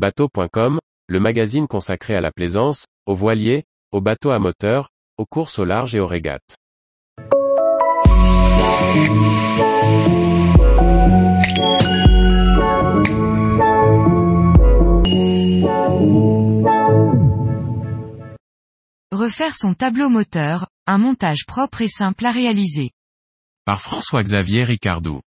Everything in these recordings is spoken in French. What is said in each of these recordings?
Bateau.com, le magazine consacré à la plaisance, aux voiliers, aux bateaux à moteur, aux courses au large et aux régates. Refaire son tableau moteur, un montage propre et simple à réaliser. Par François-Xavier Ricardou.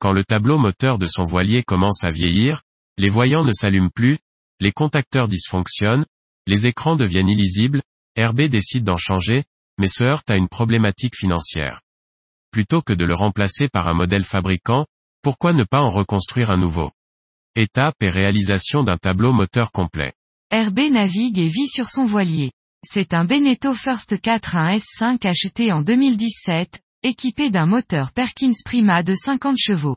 Quand le tableau moteur de son voilier commence à vieillir, les voyants ne s'allument plus, les contacteurs dysfonctionnent, les écrans deviennent illisibles, RB décide d'en changer, mais se heurte à une problématique financière. Plutôt que de le remplacer par un modèle fabricant, pourquoi ne pas en reconstruire un nouveau? Étape et réalisation d'un tableau moteur complet. RB navigue et vit sur son voilier. C'est un Beneteau First 4 1 S5 acheté en 2017, équipé d'un moteur Perkins Prima de 50 chevaux.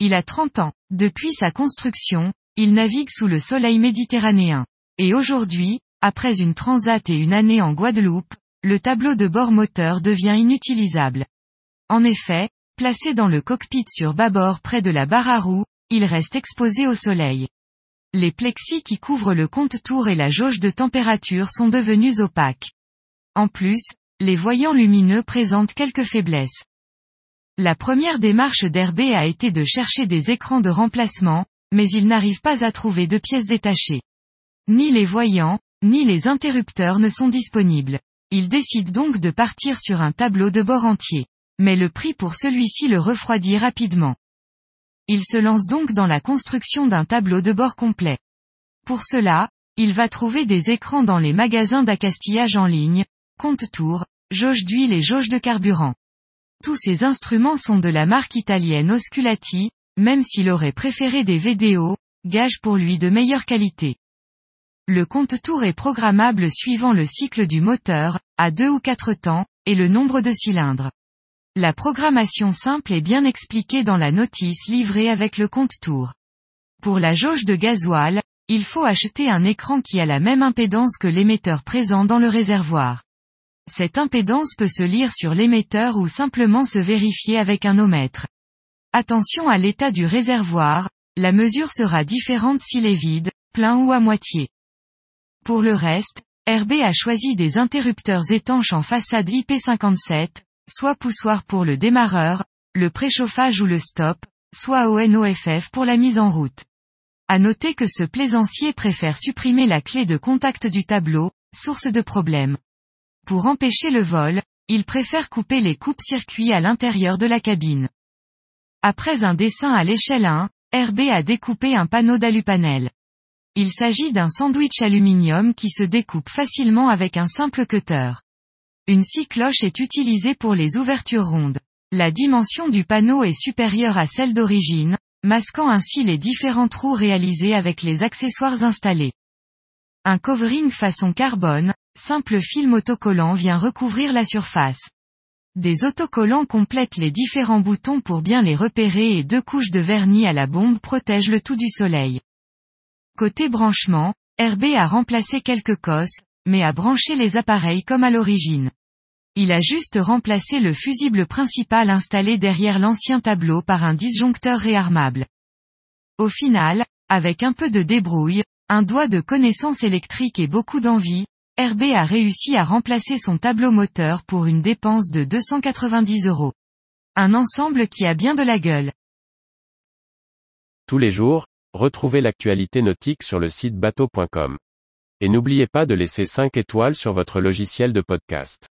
Il a 30 ans. Depuis sa construction, il navigue sous le soleil méditerranéen. Et aujourd'hui, après une transat et une année en Guadeloupe, le tableau de bord moteur devient inutilisable. En effet, placé dans le cockpit sur bâbord près de la barre à roues, il reste exposé au soleil. Les plexis qui couvrent le compte-tour et la jauge de température sont devenus opaques. En plus, les voyants lumineux présentent quelques faiblesses. La première démarche d'RB a été de chercher des écrans de remplacement, mais il n'arrive pas à trouver de pièces détachées. Ni les voyants, ni les interrupteurs ne sont disponibles. Il décide donc de partir sur un tableau de bord entier. Mais le prix pour celui-ci le refroidit rapidement. Il se lance donc dans la construction d'un tableau de bord complet. Pour cela, il va trouver des écrans dans les magasins d'accastillage en ligne, compte-tour, jauge d'huile et jauge de carburant. Tous ces instruments sont de la marque italienne Osculati, même s'il aurait préféré des VDO, gage pour lui de meilleure qualité. Le compte-tour est programmable suivant le cycle du moteur, à deux ou quatre temps, et le nombre de cylindres. La programmation simple est bien expliquée dans la notice livrée avec le compte-tour. Pour la jauge de gasoil, il faut acheter un écran qui a la même impédance que l'émetteur présent dans le réservoir. Cette impédance peut se lire sur l'émetteur ou simplement se vérifier avec un ohmètre. Attention à l'état du réservoir, la mesure sera différente s'il est vide, plein ou à moitié. Pour le reste, RB a choisi des interrupteurs étanches en façade IP57, soit poussoir pour le démarreur, le préchauffage ou le stop, soit ONOFF pour la mise en route. À noter que ce plaisancier préfère supprimer la clé de contact du tableau, source de problème. Pour empêcher le vol, il préfère couper les coupes-circuits à l'intérieur de la cabine. Après un dessin à l'échelle 1, RB a découpé un panneau d'alupanel. Il s'agit d'un sandwich aluminium qui se découpe facilement avec un simple cutter. Une scie cloche est utilisée pour les ouvertures rondes. La dimension du panneau est supérieure à celle d'origine, masquant ainsi les différents trous réalisés avec les accessoires installés. Un covering façon carbone, simple film autocollant vient recouvrir la surface. Des autocollants complètent les différents boutons pour bien les repérer et deux couches de vernis à la bombe protègent le tout du soleil. Côté branchement, RB a remplacé quelques cosses, mais a branché les appareils comme à l'origine. Il a juste remplacé le fusible principal installé derrière l'ancien tableau par un disjoncteur réarmable. Au final, avec un peu de débrouille, un doigt de connaissance électrique et beaucoup d'envie, RB a réussi à remplacer son tableau moteur pour une dépense de 290 euros. Un ensemble qui a bien de la gueule. Tous les jours, retrouvez l'actualité nautique sur le site bateau.com. Et n'oubliez pas de laisser 5 étoiles sur votre logiciel de podcast.